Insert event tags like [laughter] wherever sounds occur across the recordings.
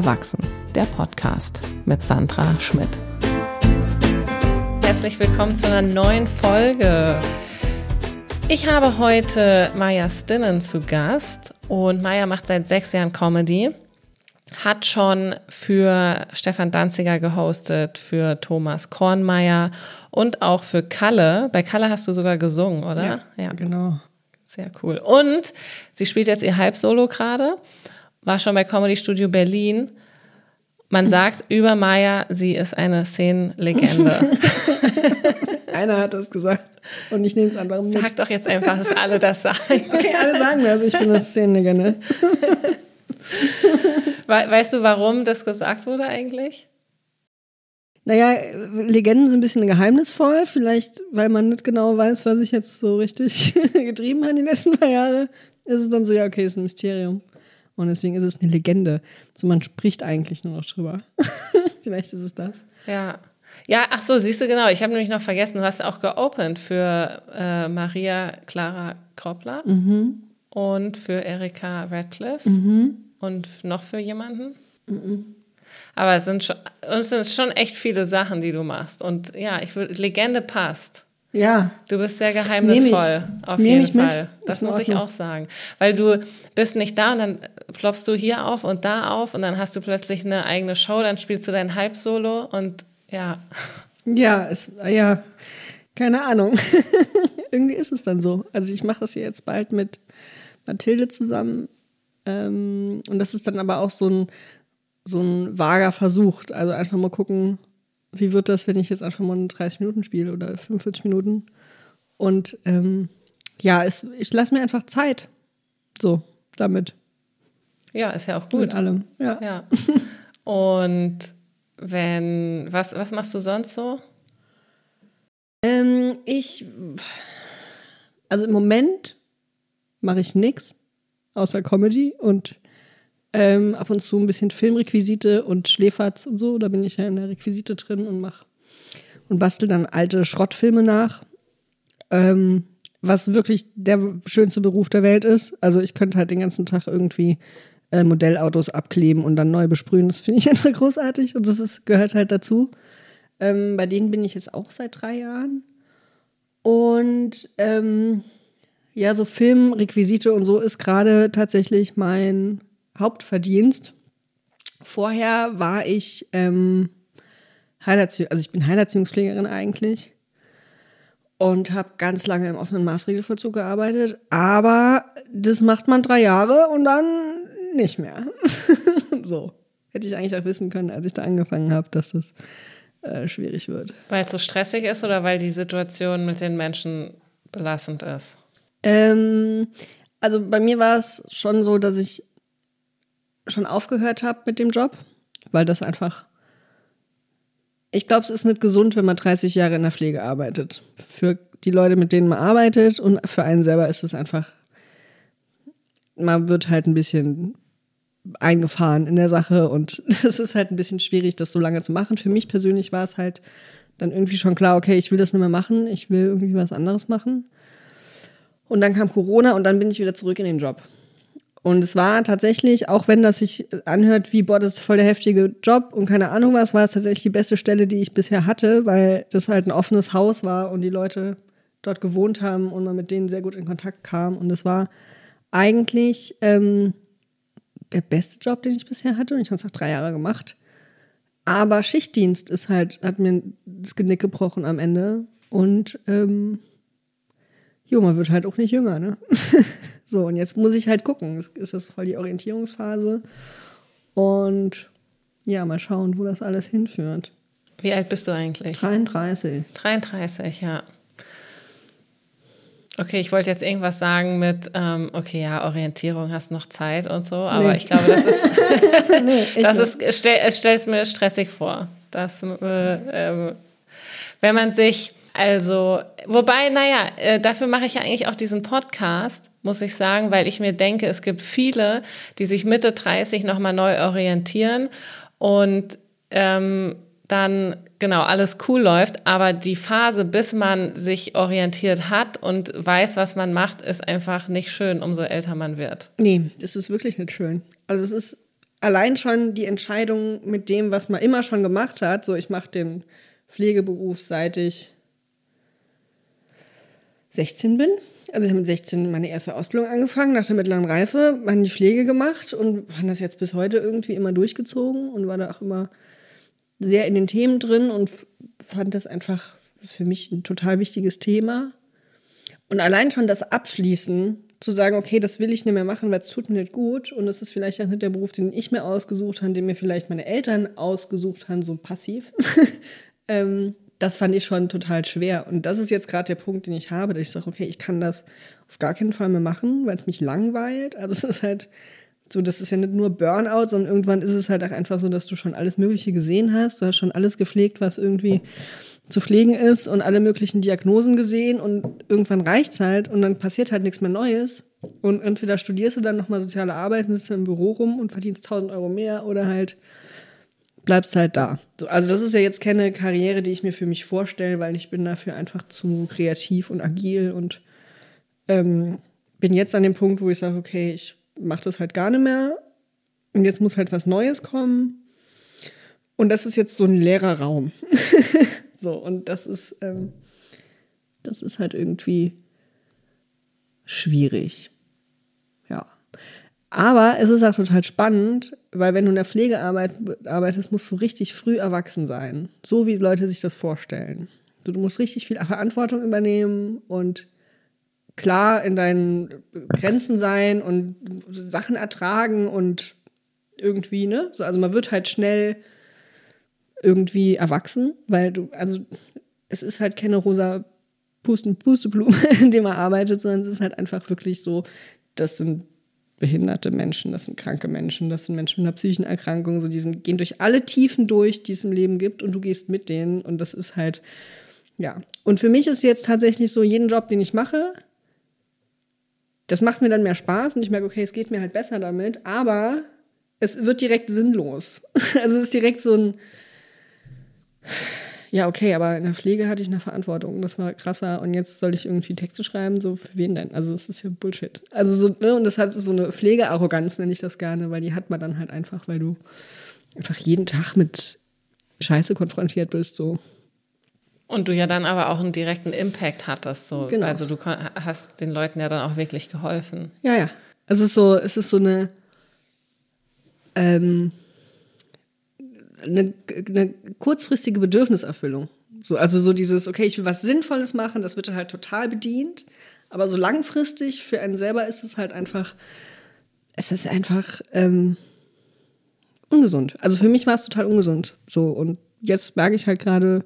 Erwachsen, der Podcast mit Sandra Schmidt. Herzlich willkommen zu einer neuen Folge. Ich habe heute Maya Stinnen zu Gast und Maya macht seit sechs Jahren Comedy, hat schon für Stefan Danziger gehostet, für Thomas Kornmeier und auch für Kalle. Bei Kalle hast du sogar gesungen, oder? Ja, ja. genau. Sehr cool. Und sie spielt jetzt ihr Halbsolo gerade war schon bei Comedy Studio Berlin. Man sagt über Maya, sie ist eine Szenenlegende. [laughs] Einer hat das gesagt und ich nehme es einfach mit. Sag doch jetzt einfach, dass alle das sagen. [laughs] Okay, alle sagen das, ich bin eine Szenenlegende. [laughs] Weißt du, warum das gesagt wurde eigentlich? Naja, Legenden sind ein bisschen geheimnisvoll, vielleicht weil man nicht genau weiß, was ich jetzt so richtig getrieben habe die letzten paar Jahre. Ist es dann so, ja, okay, ist ein Mysterium. Und deswegen ist es eine Legende. So, man spricht eigentlich nur noch drüber. [laughs] Vielleicht ist es das. Ja. Ja, ach so, siehst du genau. Ich habe nämlich noch vergessen, du hast auch geopend für äh, Maria Clara Kroppler mhm. und für Erika Radcliffe mhm. und noch für jemanden. Mhm. Aber es sind, schon, es sind schon echt viele Sachen, die du machst. Und ja, ich würde, Legende passt. Ja. Du bist sehr geheimnisvoll, auf jeden Fall. Das muss ich auch sagen. Weil du bist nicht da und dann ploppst du hier auf und da auf und dann hast du plötzlich eine eigene Show, dann spielst du dein Halbsolo und ja. Ja, es, ja, keine Ahnung. [laughs] Irgendwie ist es dann so. Also ich mache das hier jetzt bald mit Mathilde zusammen. Ähm, und das ist dann aber auch so ein, so ein vager Versuch. Also einfach mal gucken, wie wird das, wenn ich jetzt einfach mal 30 Minuten spiele oder 45 Minuten? Und ähm, ja, es, ich lasse mir einfach Zeit. So, damit. Ja, ist ja auch gut. Mit allem, ja. ja. Und wenn, was, was machst du sonst so? Ähm, ich, also im Moment mache ich nichts außer Comedy und ähm, ab und zu ein bisschen Filmrequisite und Schläferz und so. Da bin ich ja in der Requisite drin und mach und bastel dann alte Schrottfilme nach. Ähm, was wirklich der schönste Beruf der Welt ist. Also ich könnte halt den ganzen Tag irgendwie äh, Modellautos abkleben und dann neu besprühen. Das finde ich [laughs] einfach großartig und das ist, gehört halt dazu. Ähm, bei denen bin ich jetzt auch seit drei Jahren. Und ähm, ja, so Filmrequisite und so ist gerade tatsächlich mein Hauptverdienst. Vorher war ich ähm, Heilerziehung, also ich bin Heilerziehungspflegerin eigentlich und habe ganz lange im offenen Maßregelvollzug gearbeitet, aber das macht man drei Jahre und dann nicht mehr. [laughs] so hätte ich eigentlich auch wissen können, als ich da angefangen habe, dass das äh, schwierig wird. Weil es so stressig ist oder weil die Situation mit den Menschen belastend ist? Ähm, also bei mir war es schon so, dass ich schon aufgehört habe mit dem Job, weil das einfach. Ich glaube, es ist nicht gesund, wenn man 30 Jahre in der Pflege arbeitet. Für die Leute, mit denen man arbeitet und für einen selber ist es einfach. Man wird halt ein bisschen eingefahren in der Sache und [laughs] es ist halt ein bisschen schwierig, das so lange zu machen. Für mich persönlich war es halt dann irgendwie schon klar, okay, ich will das nicht mehr machen, ich will irgendwie was anderes machen. Und dann kam Corona und dann bin ich wieder zurück in den Job. Und es war tatsächlich, auch wenn das sich anhört wie, boah, das ist voll der heftige Job und keine Ahnung was, war es tatsächlich die beste Stelle, die ich bisher hatte, weil das halt ein offenes Haus war und die Leute dort gewohnt haben und man mit denen sehr gut in Kontakt kam. Und es war eigentlich ähm, der beste Job, den ich bisher hatte. Und ich habe es auch drei Jahre gemacht. Aber Schichtdienst ist halt, hat mir das Genick gebrochen am Ende. Und ähm, jo, man wird halt auch nicht jünger, ne? [laughs] So, und jetzt muss ich halt gucken. Ist das voll die Orientierungsphase. Und ja, mal schauen, wo das alles hinführt. Wie alt bist du eigentlich? 33. 33, ja. Okay, ich wollte jetzt irgendwas sagen mit, ähm, okay, ja, Orientierung, hast noch Zeit und so, aber nee. ich glaube, das ist, [laughs] nee, das ist, stell, es stellt es mir stressig vor, dass, äh, äh, wenn man sich also, wobei, naja, äh, dafür mache ich ja eigentlich auch diesen Podcast, muss ich sagen, weil ich mir denke, es gibt viele, die sich Mitte 30 nochmal neu orientieren und ähm, dann genau alles cool läuft, aber die Phase, bis man sich orientiert hat und weiß, was man macht, ist einfach nicht schön, umso älter man wird. Nee, das ist wirklich nicht schön. Also es ist allein schon die Entscheidung mit dem, was man immer schon gemacht hat, so ich mache den Pflegeberuf seit ich 16 bin. Also ich habe mit 16 meine erste Ausbildung angefangen, nach der mittleren Reife, dann die Pflege gemacht und habe das jetzt bis heute irgendwie immer durchgezogen und war da auch immer sehr in den Themen drin und fand das einfach das für mich ein total wichtiges Thema. Und allein schon das Abschließen, zu sagen, okay, das will ich nicht mehr machen, weil es tut mir nicht gut und es ist vielleicht auch nicht der Beruf, den ich mir ausgesucht habe, den mir vielleicht meine Eltern ausgesucht haben, so passiv. [laughs] ähm, das fand ich schon total schwer. Und das ist jetzt gerade der Punkt, den ich habe, dass ich sage, okay, ich kann das auf gar keinen Fall mehr machen, weil es mich langweilt. Also es ist halt so, das ist ja nicht nur Burnout, sondern irgendwann ist es halt auch einfach so, dass du schon alles Mögliche gesehen hast. Du hast schon alles gepflegt, was irgendwie zu pflegen ist und alle möglichen Diagnosen gesehen und irgendwann reicht es halt und dann passiert halt nichts mehr Neues. Und entweder studierst du dann nochmal soziale Arbeit und sitzt im Büro rum und verdienst 1000 Euro mehr oder halt bleibst halt da. So, also das ist ja jetzt keine Karriere, die ich mir für mich vorstelle, weil ich bin dafür einfach zu kreativ und agil und ähm, bin jetzt an dem Punkt, wo ich sage, okay, ich mache das halt gar nicht mehr und jetzt muss halt was Neues kommen. Und das ist jetzt so ein leerer Raum. [laughs] so, und das ist, ähm, das ist halt irgendwie schwierig. Ja. Aber es ist auch total spannend, weil wenn du in der Pflege arbeitest, musst du richtig früh erwachsen sein. So wie Leute sich das vorstellen. Du musst richtig viel Verantwortung übernehmen und klar in deinen Grenzen sein und Sachen ertragen und irgendwie, ne? also man wird halt schnell irgendwie erwachsen, weil du, also es ist halt keine rosa Pusten, Pusteblume, [laughs] in dem man arbeitet, sondern es ist halt einfach wirklich so, das sind behinderte Menschen, das sind kranke Menschen, das sind Menschen mit einer psychischen Erkrankung, so die sind, gehen durch alle Tiefen durch, die es im Leben gibt und du gehst mit denen und das ist halt, ja. Und für mich ist jetzt tatsächlich so, jeden Job, den ich mache, das macht mir dann mehr Spaß und ich merke, okay, es geht mir halt besser damit, aber es wird direkt sinnlos. [laughs] Also es ist direkt so ein, ja, okay, aber in der Pflege hatte ich eine Verantwortung. Das war krasser. Und jetzt soll ich irgendwie Texte schreiben. So, für wen denn? Also, das ist ja Bullshit. Also, so, ne? und das hat so eine Pflegearroganz, nenne ich das gerne, weil die hat man dann halt einfach, weil du einfach jeden Tag mit Scheiße konfrontiert bist. So. Und du ja dann aber auch einen direkten Impact hattest. So. Genau. Also, du hast den Leuten ja dann auch wirklich geholfen. Ja, ja. Es ist so, es ist so eine. Ähm, eine, eine kurzfristige Bedürfniserfüllung. So, also so dieses, okay, ich will was Sinnvolles machen, das wird halt total bedient. Aber so langfristig für einen selber ist es halt einfach, es ist einfach ähm, ungesund. Also für mich war es total ungesund. So, und jetzt merke ich halt gerade,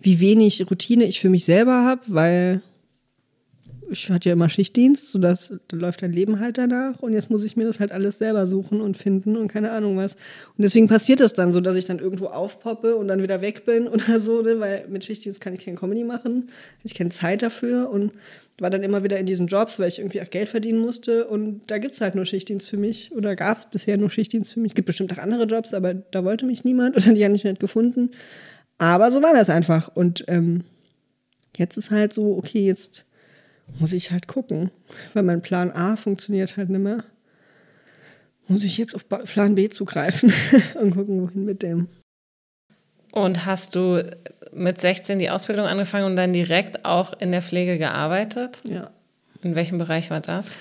wie wenig Routine ich für mich selber habe, weil ich hatte ja immer Schichtdienst, sodass da läuft dein Leben halt danach und jetzt muss ich mir das halt alles selber suchen und finden und keine Ahnung was. Und deswegen passiert das dann so, dass ich dann irgendwo aufpoppe und dann wieder weg bin [laughs] oder so, ne? weil mit Schichtdienst kann ich kein Comedy machen, ich keine Zeit dafür und war dann immer wieder in diesen Jobs, weil ich irgendwie auch Geld verdienen musste und da gibt es halt nur Schichtdienst für mich oder gab es bisher nur Schichtdienst für mich. Es gibt bestimmt auch andere Jobs, aber da wollte mich niemand [laughs] oder die habe ich nicht gefunden. Aber so war das einfach und ähm, jetzt ist halt so, okay, jetzt muss ich halt gucken, weil mein Plan A funktioniert halt nicht mehr. Muss ich jetzt auf Plan B zugreifen [laughs] und gucken, wohin mit dem. Und hast du mit 16 die Ausbildung angefangen und dann direkt auch in der Pflege gearbeitet? Ja. In welchem Bereich war das?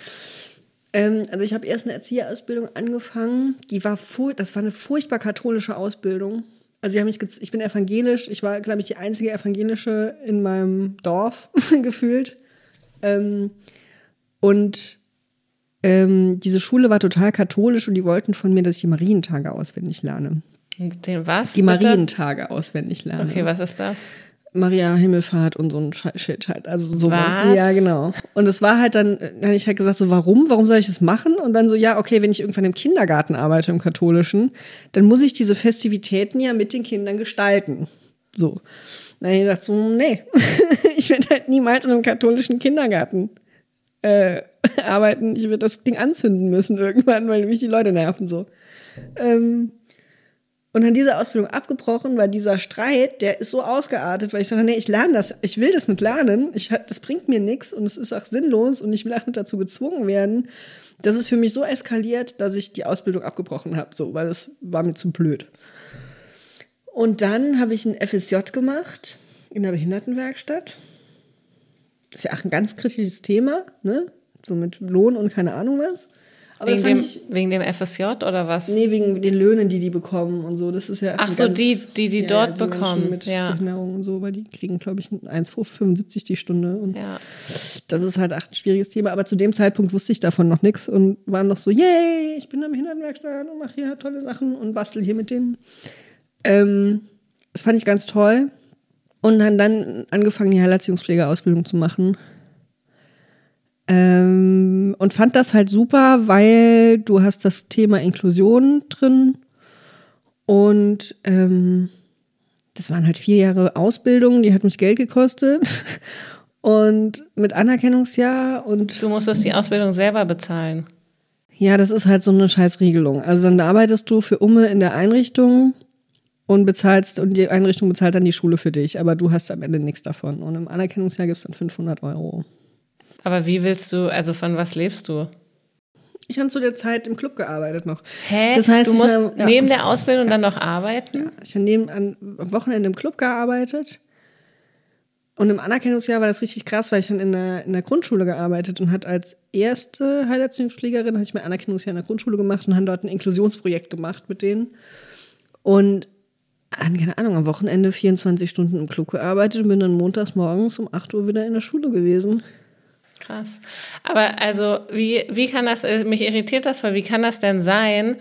Ähm, also ich habe erst eine Erzieherausbildung angefangen. Die war das war eine furchtbar katholische Ausbildung. Also ich, ich bin evangelisch. Ich war, glaube ich, die einzige evangelische in meinem Dorf [laughs] gefühlt. Ähm, und ähm, diese Schule war total katholisch und die wollten von mir, dass ich die Marientage auswendig lerne. Den was? Die bitte? Marientage auswendig lerne. Okay, was ist das? Maria Himmelfahrt und so ein Shit halt. Also so was? Ja, genau. Und es war halt dann, dann habe ich halt gesagt, so warum? Warum soll ich das machen? Und dann so, ja, okay, wenn ich irgendwann im Kindergarten arbeite, im katholischen, dann muss ich diese Festivitäten ja mit den Kindern gestalten. So. Dann habe ich gedacht, so, nee, [laughs] ich werde halt niemals in einem katholischen Kindergarten äh, [laughs] arbeiten. Ich werde das Ding anzünden müssen irgendwann, weil mich die Leute nerven so. Ähm, und dann diese Ausbildung abgebrochen, weil dieser Streit, der ist so ausgeartet, weil ich sage, nee, ich lerne das, ich will das nicht lernen, ich, das bringt mir nichts und es ist auch sinnlos und ich will auch nicht dazu gezwungen werden. Das ist für mich so eskaliert, dass ich die Ausbildung abgebrochen habe, so, weil das war mir zu blöd. Und dann habe ich ein FSJ gemacht in der Behindertenwerkstatt. Das ist ja auch ein ganz kritisches Thema, ne? So mit Lohn und keine Ahnung was. Aber wegen, dem, ich, wegen dem FSJ oder was? Nee, wegen den Löhnen, die die bekommen und so. Das ist ja Ach so, ganz, die, die die ja, dort die bekommen. Mit ja. Behinderung und so, weil die kriegen, glaube ich, 1,75 die Stunde. Und ja. Das ist halt echt ein schwieriges Thema. Aber zu dem Zeitpunkt wusste ich davon noch nichts und war noch so, yay, ich bin in der Behindertenwerkstatt und mache hier tolle Sachen und bastel hier mit denen. Ähm, das fand ich ganz toll. Und dann, dann angefangen, die Heilerziehungspflegeausbildung zu machen. Ähm, und fand das halt super, weil du hast das Thema Inklusion drin und ähm, das waren halt vier Jahre Ausbildung, die hat mich Geld gekostet [laughs] und mit Anerkennungsjahr und du musstest die Ausbildung selber bezahlen. Ja, das ist halt so eine Scheißregelung. Also dann arbeitest du für Umme in der Einrichtung und bezahlst und die Einrichtung bezahlt dann die Schule für dich, aber du hast am Ende nichts davon. Und im Anerkennungsjahr gibt es dann 500 Euro. Aber wie willst du, also von was lebst du? Ich habe zu der Zeit im Club gearbeitet noch. Hä? Das heißt, du musst hab, ja. neben der Ausbildung ja. dann noch arbeiten? Ja. Ich habe neben an, am Wochenende im Club gearbeitet. Und im Anerkennungsjahr war das richtig krass, weil ich dann in der, in der Grundschule gearbeitet und hat als erste Heilerziehungspflegerin hatte ich mein Anerkennungsjahr in der Grundschule gemacht und habe dort ein Inklusionsprojekt gemacht mit denen. Und an, keine Ahnung, am Wochenende 24 Stunden im Club gearbeitet und bin dann montags morgens um 8 Uhr wieder in der Schule gewesen. Krass. Aber also, wie, wie kann das, äh, mich irritiert das, weil wie kann das denn sein,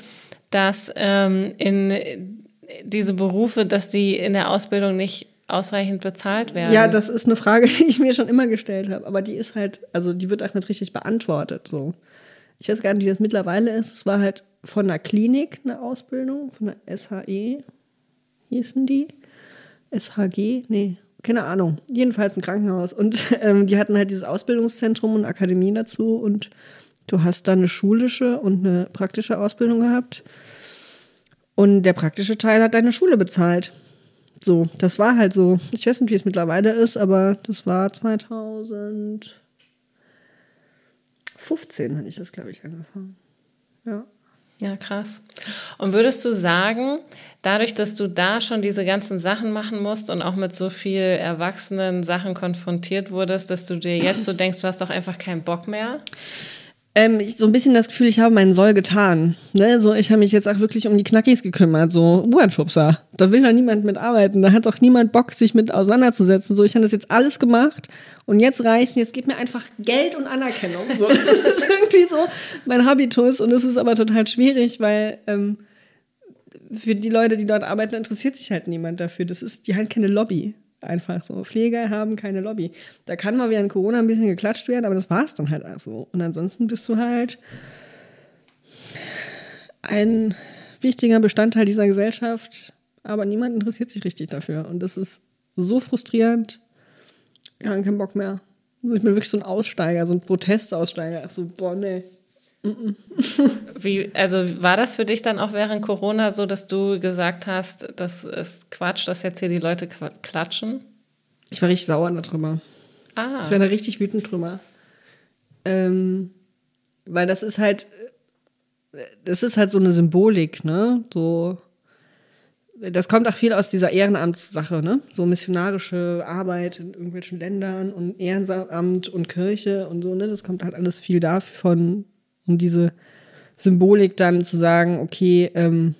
dass ähm, in diese Berufe, dass die in der Ausbildung nicht ausreichend bezahlt werden? Ja, das ist eine Frage, [laughs] die ich mir schon immer gestellt habe. Aber die ist halt, also die wird auch nicht richtig beantwortet. So. Ich weiß gar nicht, wie das mittlerweile ist. Es war halt von einer Klinik eine Ausbildung, von der SHE hießen die. SHG? Nee, keine Ahnung, jedenfalls ein Krankenhaus. Und [laughs] ähm, die hatten halt dieses Ausbildungszentrum und Akademie dazu und du hast dann eine schulische und eine praktische Ausbildung gehabt. Und der praktische Teil hat deine Schule bezahlt. So, das war halt so. Ich weiß nicht, wie es mittlerweile ist, aber das war 2015 hatte ich das, glaube ich, angefangen. Ja. Ja, krass. Und würdest du sagen, dadurch, dass du da schon diese ganzen Sachen machen musst und auch mit so viel erwachsenen Sachen konfrontiert wurdest, dass du dir jetzt so denkst, du hast doch einfach keinen Bock mehr? Ähm, ich so ein bisschen das Gefühl, ich habe meinen Soll getan. Ne? So, ich habe mich jetzt auch wirklich um die Knackis gekümmert, so U-Bahn-Schubser. Da will doch niemand mitarbeiten. Da hat doch niemand Bock, sich mit auseinanderzusetzen. So, ich habe das jetzt alles gemacht und jetzt reicht Jetzt geht mir einfach Geld und Anerkennung. So, [laughs] das ist irgendwie so mein Habitus und es ist aber total schwierig, weil ähm, für die Leute, die dort arbeiten, interessiert sich halt niemand dafür. Das ist, die haben keine Lobby. Einfach so. Pfleger haben keine Lobby. Da kann mal während Corona ein bisschen geklatscht werden, aber das war es dann halt auch so. Und ansonsten bist du halt ein wichtiger Bestandteil dieser Gesellschaft, aber niemand interessiert sich richtig dafür. Und das ist so frustrierend. Ich habe keinen Bock mehr. Also ich bin wirklich so ein Aussteiger, so ein Protestaussteiger. So, boah, nee. Wie, also war das für dich dann auch während Corona so, dass du gesagt hast, das ist Quatsch, dass jetzt hier die Leute klatschen? Ich war richtig sauer darüber. Ah. Ich war da richtig wütend drüber. Ähm, weil das ist halt, das ist halt so eine Symbolik, ne? So, das kommt auch viel aus dieser Ehrenamtssache, ne? So missionarische Arbeit in irgendwelchen Ländern und Ehrenamt und Kirche und so, ne? Das kommt halt alles viel davon, um diese Symbolik dann zu sagen, okay, ähm,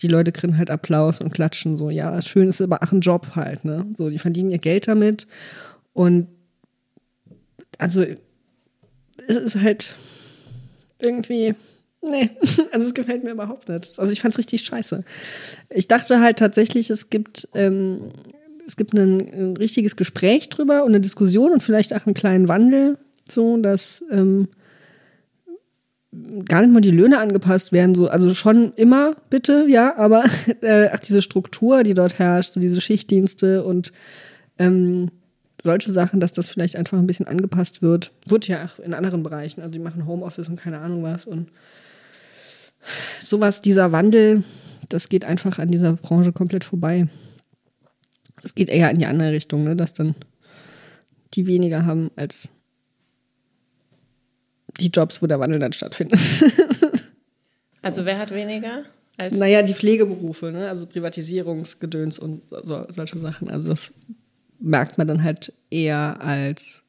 die Leute kriegen halt Applaus und klatschen so, ja, schön ist aber auch ein Job halt, ne? So, die verdienen ihr Geld damit und also es ist halt irgendwie, nee, [laughs] also es gefällt mir überhaupt nicht. Also ich fand es richtig scheiße. Ich dachte halt tatsächlich, es gibt, ähm, es gibt ein, ein richtiges Gespräch drüber und eine Diskussion und vielleicht auch einen kleinen Wandel so, dass ähm, gar nicht mal die Löhne angepasst werden, so, also schon immer bitte, ja, aber [laughs] äh, ach, diese Struktur, die dort herrscht, so diese Schichtdienste und ähm, solche Sachen, dass das vielleicht einfach ein bisschen angepasst wird, wird ja auch in anderen Bereichen, also die machen Homeoffice und keine Ahnung was und sowas, dieser Wandel, das geht einfach an dieser Branche komplett vorbei. Es geht eher in die andere Richtung, ne? dass dann die weniger haben als die Jobs, wo der Wandel dann stattfindet. [laughs] also wer hat weniger? Als naja, die Pflegeberufe, ne? also Privatisierungsgedöns und so, solche Sachen. Also das merkt man dann halt eher als,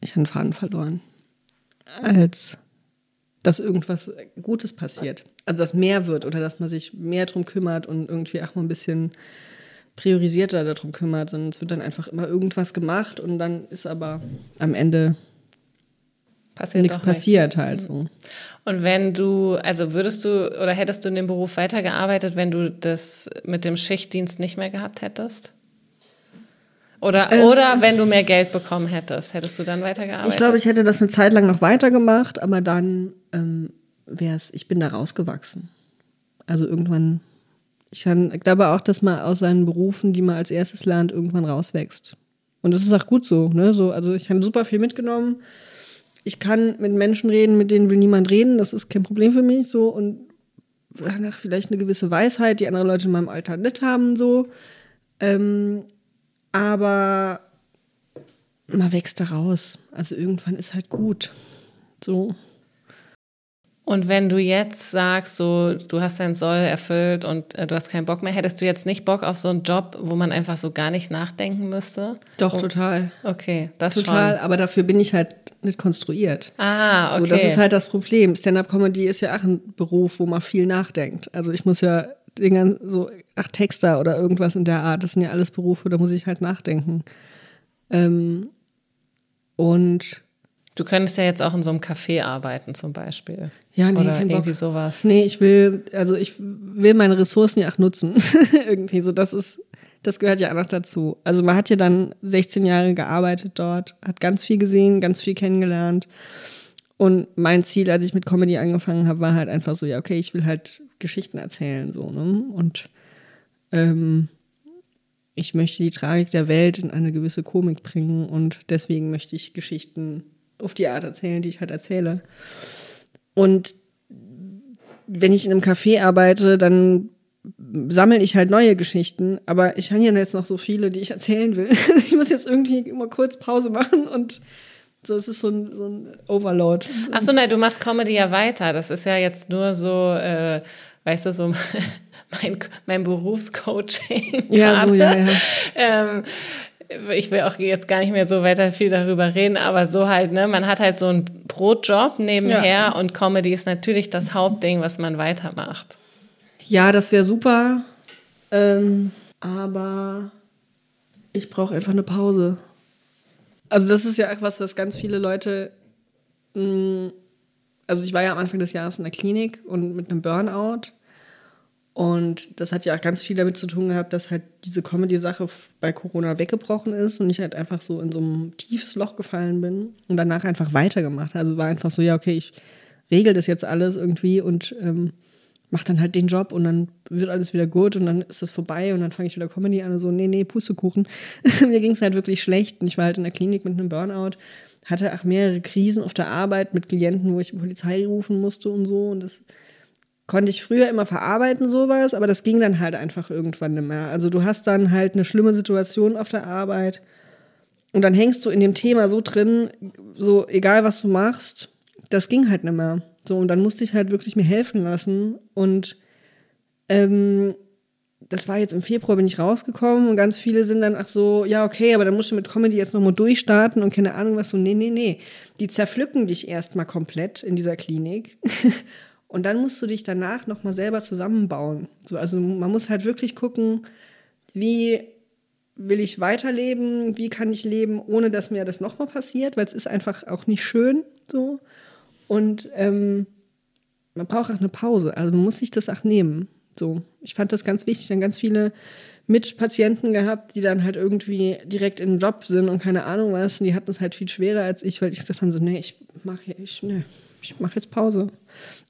ich habe den Faden verloren, als dass irgendwas Gutes passiert. Also dass mehr wird oder dass man sich mehr drum kümmert und irgendwie auch mal ein bisschen priorisierter darum kümmert, sondern es wird dann einfach immer irgendwas gemacht und dann ist aber am Ende passiert nichts passiert halt so. Und wenn du, also würdest du oder hättest du in dem Beruf weitergearbeitet, wenn du das mit dem Schichtdienst nicht mehr gehabt hättest? Oder, ähm, oder wenn du mehr Geld bekommen hättest, hättest du dann weitergearbeitet? Ich glaube, ich hätte das eine Zeit lang noch weitergemacht, aber dann ähm, wäre es, ich bin da rausgewachsen. Also irgendwann ich, kann, ich glaube auch, dass man aus seinen Berufen, die man als erstes lernt, irgendwann rauswächst. Und das ist auch gut so. Ne? so also ich habe super viel mitgenommen. Ich kann mit Menschen reden, mit denen will niemand reden. Das ist kein Problem für mich. So und vielleicht eine gewisse Weisheit, die andere Leute in meinem Alter nicht haben. So, ähm, aber man wächst da raus. Also irgendwann ist halt gut. So. Und wenn du jetzt sagst, so du hast dein Soll erfüllt und äh, du hast keinen Bock mehr, hättest du jetzt nicht Bock auf so einen Job, wo man einfach so gar nicht nachdenken müsste? Doch, oh. total. Okay, das Total, schon. aber dafür bin ich halt nicht konstruiert. Ah, okay. So, das ist halt das Problem. Stand-up-Comedy ist ja auch ein Beruf, wo man viel nachdenkt. Also ich muss ja den ganzen, so, ach, Texter oder irgendwas in der Art, das sind ja alles Berufe, da muss ich halt nachdenken. Ähm, und Du könntest ja jetzt auch in so einem Café arbeiten zum Beispiel. Ja, nee, Oder irgendwie Bock. sowas. Nee, ich will, also ich will meine Ressourcen ja auch nutzen. [laughs] irgendwie so, das ist, das gehört ja auch noch dazu. Also man hat ja dann 16 Jahre gearbeitet dort, hat ganz viel gesehen, ganz viel kennengelernt. Und mein Ziel, als ich mit Comedy angefangen habe, war halt einfach so, ja, okay, ich will halt Geschichten erzählen, so, ne? Und ähm, ich möchte die Tragik der Welt in eine gewisse Komik bringen und deswegen möchte ich Geschichten auf die Art erzählen, die ich halt erzähle. Und wenn ich in einem Café arbeite, dann sammle ich halt neue Geschichten, aber ich habe ja jetzt noch so viele, die ich erzählen will. [laughs] ich muss jetzt irgendwie immer kurz Pause machen und so, es ist so ein, so ein Overload. Ach so, nein, du machst Comedy ja weiter. Das ist ja jetzt nur so, äh, weißt du, so [laughs] mein, mein Berufscoaching. Ja, so, ja, ja. ähm, ich will auch jetzt gar nicht mehr so weiter viel darüber reden, aber so halt, ne, man hat halt so einen Brotjob nebenher ja. und Comedy ist natürlich das Hauptding, was man weitermacht. Ja, das wäre super. Ähm, aber ich brauche einfach eine Pause. Also, das ist ja etwas, was ganz viele Leute. Mh, mm, also, ich war ja am Anfang des Jahres in der Klinik und mit einem Burnout. Und das hat ja auch ganz viel damit zu tun gehabt, dass halt diese Comedy-Sache bei Corona weggebrochen ist und ich halt einfach so in so ein tiefes Loch gefallen bin und danach einfach weitergemacht. Also war einfach so, ja, okay, ich regel das jetzt alles irgendwie und ähm, mach dann halt den Job und dann wird alles wieder gut und dann ist das vorbei und dann fange ich wieder Comedy an und so, nee, nee, Pustekuchen. [laughs] Mir ging es halt wirklich schlecht und ich war halt in der Klinik mit einem Burnout, hatte auch mehrere Krisen auf der Arbeit mit Klienten, wo ich die Polizei rufen musste und so und das konnte ich früher immer verarbeiten, sowas, aber das ging dann halt einfach irgendwann nicht mehr. Also du hast dann halt eine schlimme Situation auf der Arbeit und dann hängst du in dem Thema so drin, so egal was du machst, das ging halt nicht mehr. So, und dann musste ich halt wirklich mir helfen lassen. Und ähm, das war jetzt im Februar, bin ich rausgekommen und ganz viele sind dann, ach so, ja, okay, aber dann musst du mit Comedy jetzt nochmal durchstarten und keine Ahnung was. So, nee, nee, nee. Die zerpflücken dich erstmal komplett in dieser Klinik. [laughs] Und dann musst du dich danach nochmal selber zusammenbauen. So, also man muss halt wirklich gucken, wie will ich weiterleben, wie kann ich leben, ohne dass mir das nochmal passiert, weil es ist einfach auch nicht schön so. Und ähm, man braucht auch eine Pause. Also man muss sich das auch nehmen. So, ich fand das ganz wichtig. Dann ganz viele Mitpatienten gehabt, die dann halt irgendwie direkt in den Job sind und keine Ahnung was. Und die hatten es halt viel schwerer als ich, weil ich gesagt habe, so, nee, ich mache ich, nee, ich mache jetzt Pause.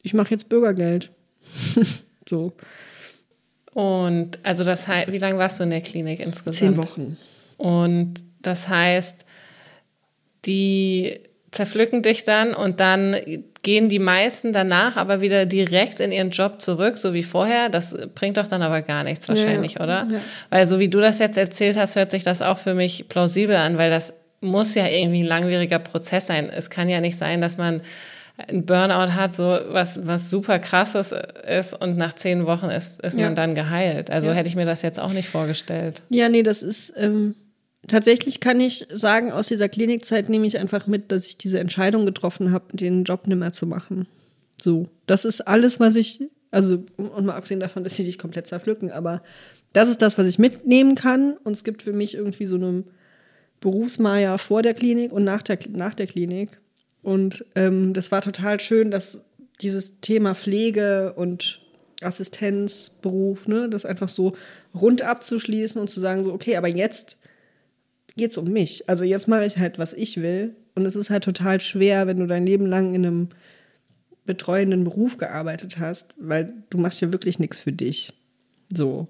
Ich mache jetzt Bürgergeld. [laughs] so. Und also das heißt, wie lange warst du in der Klinik insgesamt? Zehn Wochen. Und das heißt, die zerpflücken dich dann und dann gehen die meisten danach aber wieder direkt in ihren Job zurück, so wie vorher. Das bringt doch dann aber gar nichts wahrscheinlich, ja, oder? Ja. Weil so wie du das jetzt erzählt hast, hört sich das auch für mich plausibel an, weil das muss ja irgendwie ein langwieriger Prozess sein. Es kann ja nicht sein, dass man ein Burnout hat, so was, was super krasses ist und nach zehn Wochen ist, ist ja. man dann geheilt. Also ja. hätte ich mir das jetzt auch nicht vorgestellt. Ja, nee, das ist ähm, tatsächlich kann ich sagen, aus dieser Klinikzeit nehme ich einfach mit, dass ich diese Entscheidung getroffen habe, den Job nicht mehr zu machen. So, das ist alles, was ich, also und mal abgesehen davon, dass sie dich komplett zerpflücken, aber das ist das, was ich mitnehmen kann und es gibt für mich irgendwie so eine Berufsmaja vor der Klinik und nach der, nach der Klinik und ähm, das war total schön, dass dieses Thema Pflege und Assistenzberuf, ne, das einfach so rund abzuschließen und zu sagen, so, okay, aber jetzt geht es um mich. Also jetzt mache ich halt, was ich will. Und es ist halt total schwer, wenn du dein Leben lang in einem betreuenden Beruf gearbeitet hast, weil du machst ja wirklich nichts für dich. So.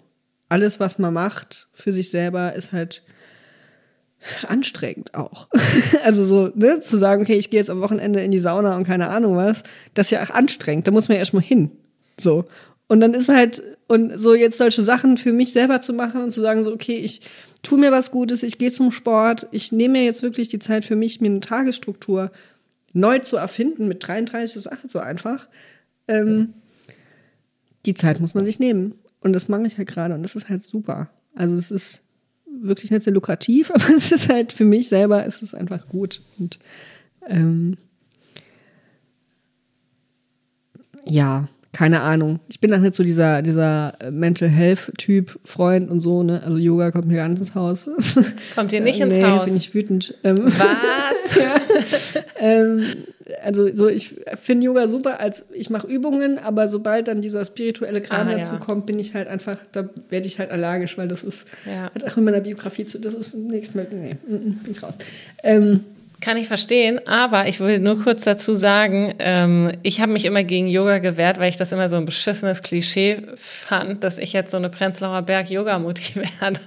Alles, was man macht für sich selber, ist halt anstrengend auch. [laughs] also so, ne, zu sagen, okay, ich gehe jetzt am Wochenende in die Sauna und keine Ahnung was, das ist ja auch anstrengend. Da muss man ja erstmal hin. So. Und dann ist halt, und so jetzt solche Sachen für mich selber zu machen und zu sagen, so, okay, ich tue mir was Gutes, ich gehe zum Sport, ich nehme mir jetzt wirklich die Zeit für mich, mir eine Tagesstruktur neu zu erfinden. Mit 33 ist halt so einfach. Ähm, die Zeit muss man sich nehmen. Und das mache ich halt gerade und das ist halt super. Also es ist wirklich nicht sehr lukrativ, [laughs] aber es ist halt für mich selber ist es einfach gut. Und ähm, ja, keine Ahnung. Ich bin dann nicht so dieser, dieser Mental Health-Typ, Freund und so, ne? Also Yoga kommt mir ganz ins Haus. [laughs] Kommt dir nicht ins nee, Haus? bin ich wütend. Ähm, Was? ja. [laughs] ähm, also so, ich finde Yoga super, als ich mache Übungen, aber sobald dann dieser spirituelle Kram ah, dazu ja. kommt, bin ich halt einfach, da werde ich halt allergisch, weil das ist, ja. hat auch in meiner Biografie zu, das ist nichts mehr, nee, bin ich raus. Ähm, kann ich verstehen, aber ich will nur kurz dazu sagen, ähm, ich habe mich immer gegen Yoga gewehrt, weil ich das immer so ein beschissenes Klischee fand, dass ich jetzt so eine Prenzlauer Berg-Yoga-Mutti [laughs] werde.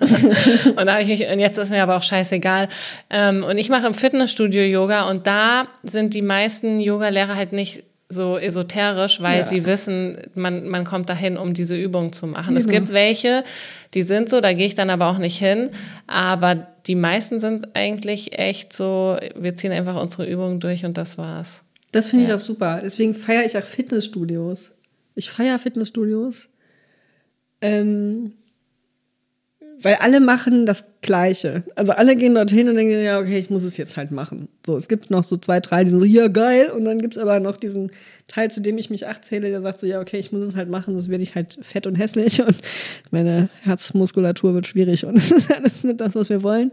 und da habe ich mich, und jetzt ist mir aber auch scheißegal. Ähm, und ich mache im Fitnessstudio Yoga und da sind die meisten Yoga-Lehrer halt nicht so esoterisch, weil ja. sie wissen, man, man kommt dahin, um diese Übung zu machen. Genau. Es gibt welche, die sind so, da gehe ich dann aber auch nicht hin. Aber die meisten sind eigentlich echt so, wir ziehen einfach unsere Übungen durch und das war's. Das finde ja. ich auch super. Deswegen feiere ich auch Fitnessstudios. Ich feiere Fitnessstudios. Ähm, weil alle machen das Gleiche. Also alle gehen dorthin und denken, ja, okay, ich muss es jetzt halt machen. So, es gibt noch so zwei, drei, die sind so, ja, geil. Und dann gibt es aber noch diesen Teil, zu dem ich mich acht zähle, der sagt so, ja, okay, ich muss es halt machen, sonst werde ich halt fett und hässlich und meine Herzmuskulatur wird schwierig und [laughs] das ist alles nicht das, was wir wollen.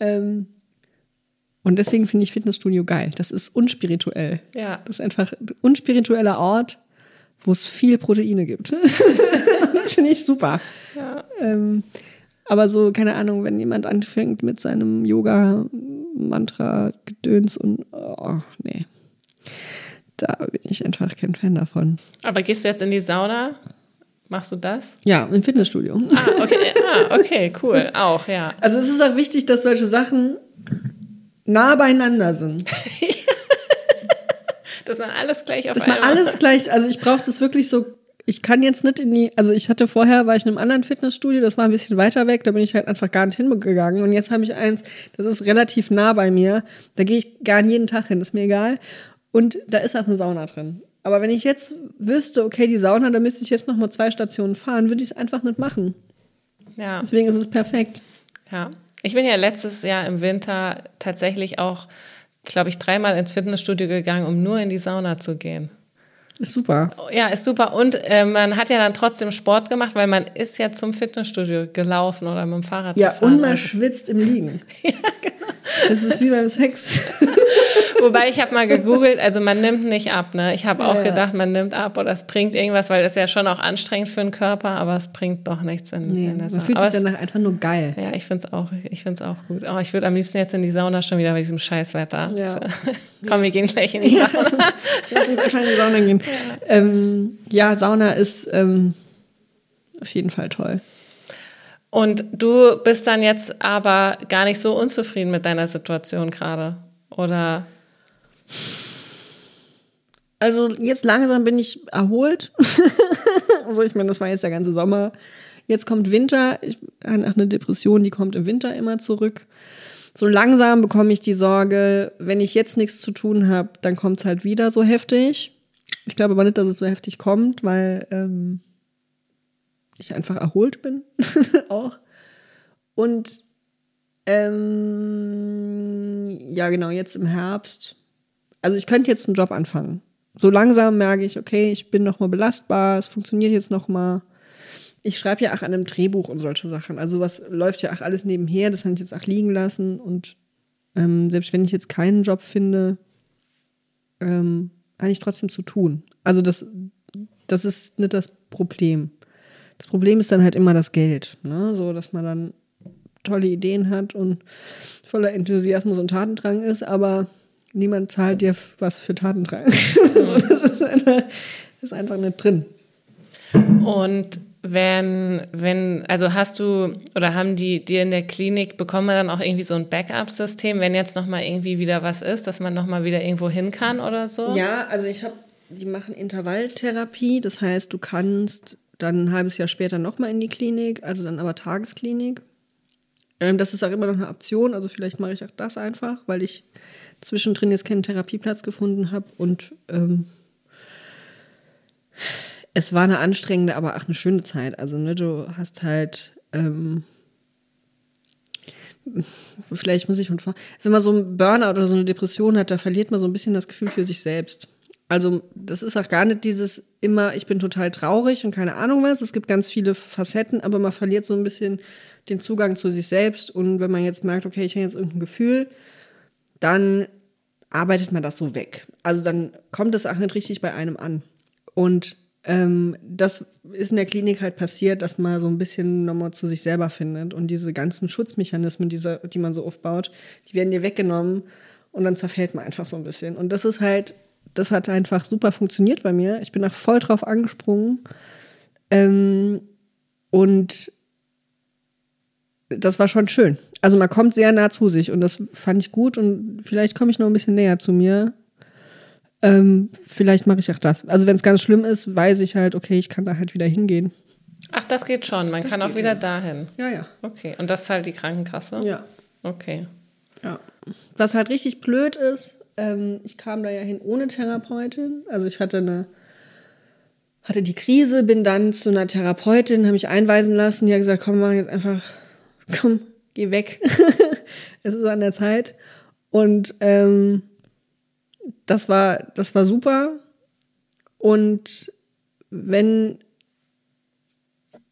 Ähm, und deswegen finde ich Fitnessstudio geil. Das ist unspirituell. Ja. Das ist einfach ein unspiritueller Ort, wo es viel Proteine gibt. [laughs] das finde ich super. Ja. Ähm, aber so, keine Ahnung, wenn jemand anfängt mit seinem Yoga-Mantra-Gedöns und, oh, nee. Da bin ich einfach kein Fan davon. Aber gehst du jetzt in die Sauna? Machst du das? Ja, im Fitnessstudio. Ah, okay, ah, okay cool. Auch, ja. Also es ist auch wichtig, dass solche Sachen nah beieinander sind. [laughs] dass man alles gleich auf Dass man alles [laughs] gleich, also ich brauche das wirklich so ich kann jetzt nicht in die, also ich hatte vorher, war ich in einem anderen Fitnessstudio, das war ein bisschen weiter weg, da bin ich halt einfach gar nicht hingegangen. Und jetzt habe ich eins, das ist relativ nah bei mir, da gehe ich gar nicht jeden Tag hin, ist mir egal. Und da ist auch eine Sauna drin. Aber wenn ich jetzt wüsste, okay, die Sauna, da müsste ich jetzt noch mal zwei Stationen fahren, würde ich es einfach nicht machen. Ja. Deswegen ist es perfekt. Ja. Ich bin ja letztes Jahr im Winter tatsächlich auch, glaube ich, dreimal ins Fitnessstudio gegangen, um nur in die Sauna zu gehen. Ist super. Ja, ist super. Und äh, man hat ja dann trotzdem Sport gemacht, weil man ist ja zum Fitnessstudio gelaufen oder mit dem Fahrrad ja, gefahren. Und man also. schwitzt im Liegen. [laughs] ja, genau. Das ist wie beim Sex. [laughs] Wobei ich habe mal gegoogelt, also man nimmt nicht ab. Ne? Ich habe auch ja. gedacht, man nimmt ab oder es bringt irgendwas, weil es ja schon auch anstrengend für den Körper, aber es bringt doch nichts in, nee, in der Sauna. Man fühlt sich danach einfach nur geil. Ja, ich finde es auch, auch gut. Oh, ich würde am liebsten jetzt in die Sauna schon wieder bei diesem Scheißwetter. Ja. So. [laughs] Komm, wir gehen gleich in die [laughs] Sauna. Ja, lass uns einfach in die Sauna gehen. Ja, ähm, ja Sauna ist ähm, auf jeden Fall toll. Und du bist dann jetzt aber gar nicht so unzufrieden mit deiner Situation gerade, oder? Also jetzt langsam bin ich erholt. [laughs] also ich meine, das war jetzt der ganze Sommer. Jetzt kommt Winter. Ich habe eine Depression, die kommt im Winter immer zurück. So langsam bekomme ich die Sorge, wenn ich jetzt nichts zu tun habe, dann kommt es halt wieder so heftig. Ich glaube aber nicht, dass es so heftig kommt, weil ähm, ich einfach erholt bin. [laughs] auch. Und ähm, ja, genau, jetzt im Herbst. Also ich könnte jetzt einen Job anfangen. So langsam merke ich, okay, ich bin noch mal belastbar, es funktioniert jetzt noch mal. Ich schreibe ja auch an einem Drehbuch und solche Sachen. Also was läuft ja auch alles nebenher, das habe ich jetzt auch liegen lassen. Und ähm, selbst wenn ich jetzt keinen Job finde, ähm, habe ich trotzdem zu tun. Also das, das ist nicht das Problem. Das Problem ist dann halt immer das Geld. Ne? So, dass man dann tolle Ideen hat und voller Enthusiasmus und Tatendrang ist, aber niemand zahlt dir was für Tatendrang. [laughs] das, ist einfach, das ist einfach nicht drin. Und wenn, wenn, also hast du oder haben die dir in der Klinik, bekommen wir dann auch irgendwie so ein Backup-System, wenn jetzt nochmal irgendwie wieder was ist, dass man nochmal wieder irgendwo hin kann oder so? Ja, also ich habe, die machen Intervalltherapie, das heißt, du kannst dann ein halbes Jahr später nochmal in die Klinik, also dann aber Tagesklinik. Ähm, das ist auch immer noch eine Option, also vielleicht mache ich auch das einfach, weil ich zwischendrin jetzt keinen Therapieplatz gefunden habe und ähm, es war eine anstrengende, aber auch eine schöne Zeit. Also ne, du hast halt ähm, vielleicht muss ich von wenn man so einen Burnout oder so eine Depression hat, da verliert man so ein bisschen das Gefühl für sich selbst. Also das ist auch gar nicht dieses immer, ich bin total traurig und keine Ahnung was. Es gibt ganz viele Facetten, aber man verliert so ein bisschen den Zugang zu sich selbst. Und wenn man jetzt merkt, okay, ich habe jetzt irgendein Gefühl, dann arbeitet man das so weg. Also dann kommt das auch nicht richtig bei einem an. Und ähm, das ist in der Klinik halt passiert, dass man so ein bisschen nochmal zu sich selber findet. Und diese ganzen Schutzmechanismen, diese, die man so aufbaut, die werden dir weggenommen und dann zerfällt man einfach so ein bisschen. Und das ist halt das hat einfach super funktioniert bei mir. Ich bin da voll drauf angesprungen. Ähm, und das war schon schön. Also man kommt sehr nah zu sich und das fand ich gut und vielleicht komme ich noch ein bisschen näher zu mir. Ähm, vielleicht mache ich auch das. Also wenn es ganz schlimm ist, weiß ich halt, okay, ich kann da halt wieder hingehen. Ach, das geht schon. Man das kann auch wieder ja. dahin. Ja, ja. Okay. Und das ist halt die Krankenkasse? Ja. Okay. Ja. Was halt richtig blöd ist, ähm, ich kam da ja hin ohne Therapeutin. Also ich hatte eine hatte die Krise, bin dann zu einer Therapeutin, habe mich einweisen lassen. Die hat gesagt, komm, mach jetzt einfach, komm, geh weg. [laughs] es ist an der Zeit. Und ähm, das war, das war super. Und wenn,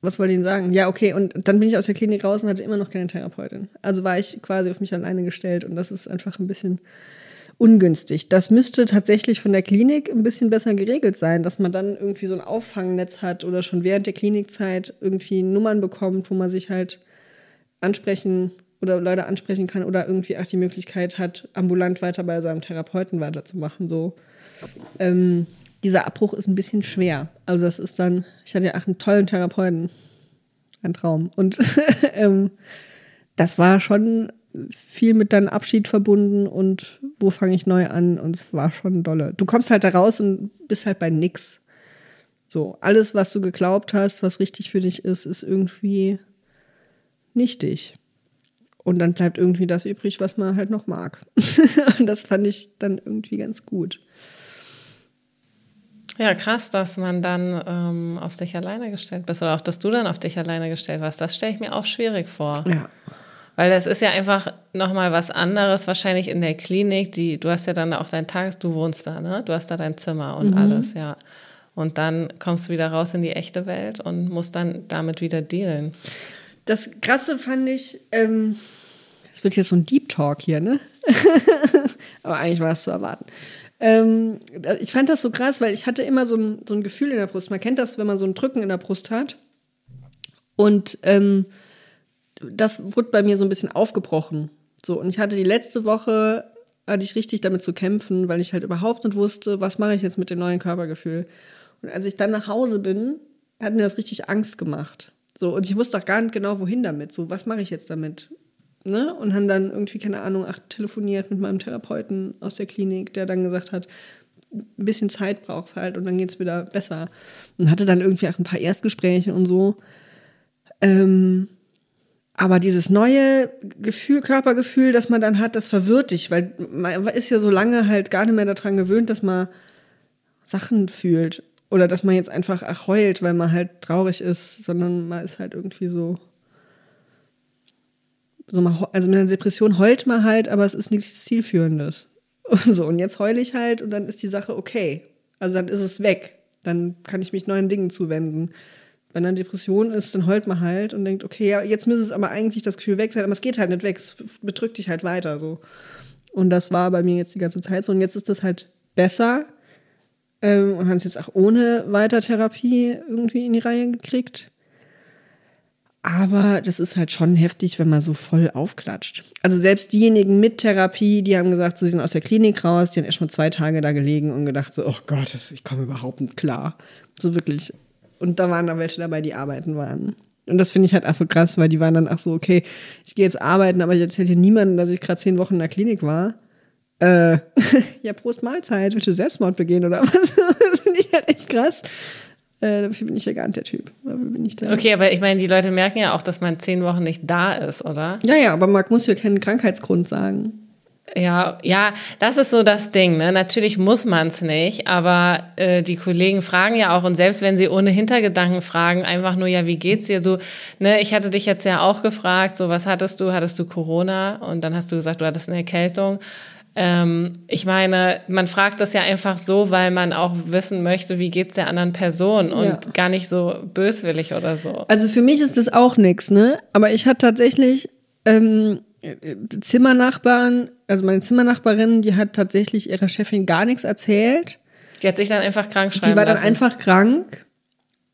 was wollte ich Ihnen sagen? Ja, okay, und dann bin ich aus der Klinik raus und hatte immer noch keine Therapeutin. Also war ich quasi auf mich alleine gestellt und das ist einfach ein bisschen ungünstig. Das müsste tatsächlich von der Klinik ein bisschen besser geregelt sein, dass man dann irgendwie so ein Auffangnetz hat oder schon während der Klinikzeit irgendwie Nummern bekommt, wo man sich halt ansprechen oder Leute ansprechen kann oder irgendwie auch die Möglichkeit hat, ambulant weiter bei seinem Therapeuten weiterzumachen. So. Ähm, dieser Abbruch ist ein bisschen schwer. Also das ist dann, ich hatte ja auch einen tollen Therapeuten, ein Traum. Und [laughs] ähm, das war schon viel mit deinem Abschied verbunden und wo fange ich neu an und es war schon dolle. Du kommst halt da raus und bist halt bei nix. So, alles, was du geglaubt hast, was richtig für dich ist, ist irgendwie nichtig. Und dann bleibt irgendwie das übrig, was man halt noch mag. [laughs] und das fand ich dann irgendwie ganz gut. Ja, krass, dass man dann ähm, auf sich alleine gestellt bist oder auch, dass du dann auf dich alleine gestellt warst. Das stelle ich mir auch schwierig vor. Ja. Weil das ist ja einfach nochmal was anderes, wahrscheinlich in der Klinik. Die, du hast ja dann auch dein Tages, du wohnst da, ne? Du hast da dein Zimmer und mhm. alles, ja. Und dann kommst du wieder raus in die echte Welt und musst dann damit wieder dealen. Das Krasse fand ich, ähm, es wird jetzt so ein Deep Talk hier, ne? [laughs] Aber eigentlich war es zu erwarten. Ähm, ich fand das so krass, weil ich hatte immer so ein, so ein Gefühl in der Brust. Man kennt das, wenn man so ein Drücken in der Brust hat. Und ähm, das wurde bei mir so ein bisschen aufgebrochen. So, und ich hatte die letzte Woche, hatte ich richtig damit zu kämpfen, weil ich halt überhaupt nicht wusste, was mache ich jetzt mit dem neuen Körpergefühl. Und als ich dann nach Hause bin, hat mir das richtig Angst gemacht. So, und ich wusste auch gar nicht genau, wohin damit. So, was mache ich jetzt damit? Ne? Und haben dann irgendwie, keine Ahnung, ach, telefoniert mit meinem Therapeuten aus der Klinik, der dann gesagt hat, ein bisschen Zeit brauchst halt und dann geht es wieder besser. Und hatte dann irgendwie auch ein paar Erstgespräche und so. Ähm, aber dieses neue Gefühl, Körpergefühl, das man dann hat, das verwirrt dich, weil man ist ja so lange halt gar nicht mehr daran gewöhnt, dass man Sachen fühlt. Oder dass man jetzt einfach ach, heult, weil man halt traurig ist, sondern man ist halt irgendwie so. so mal, also mit einer Depression heult man halt, aber es ist nichts Zielführendes. Und [laughs] so, und jetzt heule ich halt und dann ist die Sache okay. Also dann ist es weg. Dann kann ich mich neuen Dingen zuwenden. Wenn eine Depression ist, dann heult man halt und denkt, okay, ja, jetzt müsste es aber eigentlich das Gefühl weg sein, aber es geht halt nicht weg, es bedrückt dich halt weiter so. Und das war bei mir jetzt die ganze Zeit so. Und jetzt ist das halt besser ähm, und haben es jetzt auch ohne Weitertherapie irgendwie in die Reihe gekriegt. Aber das ist halt schon heftig, wenn man so voll aufklatscht. Also selbst diejenigen mit Therapie, die haben gesagt, so, sie sind aus der Klinik raus, die haben erst mal zwei Tage da gelegen und gedacht so, oh Gott, ich komme überhaupt nicht klar. So wirklich. Und da waren da welche dabei, die arbeiten waren. Und das finde ich halt auch so krass, weil die waren dann auch so, okay, ich gehe jetzt arbeiten, aber ich erzähle hier niemandem, dass ich gerade zehn Wochen in der Klinik war. Äh, [laughs] ja, Prost Mahlzeit, willst du Selbstmord begehen oder was? [laughs] das finde ich halt echt krass. Äh, dafür bin ich ja gar nicht der Typ. okay, aber ich meine, die Leute merken ja auch, dass man zehn Wochen nicht da ist, oder? Ja, ja, aber man muss ja keinen Krankheitsgrund sagen. Ja, ja, das ist so das Ding. Ne? Natürlich muss man es nicht, aber äh, die Kollegen fragen ja auch und selbst wenn sie ohne Hintergedanken fragen, einfach nur ja, wie geht's dir so? Ne, ich hatte dich jetzt ja auch gefragt, so was hattest du? Hattest du Corona? Und dann hast du gesagt, du hattest eine Erkältung. Ähm, ich meine, man fragt das ja einfach so, weil man auch wissen möchte, wie geht's der anderen Person und ja. gar nicht so böswillig oder so. Also für mich ist das auch nichts, ne? Aber ich hatte tatsächlich ähm, Zimmernachbarn, also meine Zimmernachbarin, die hat tatsächlich ihrer Chefin gar nichts erzählt. Die hat sich dann einfach krank schreiben Die war dann einfach krank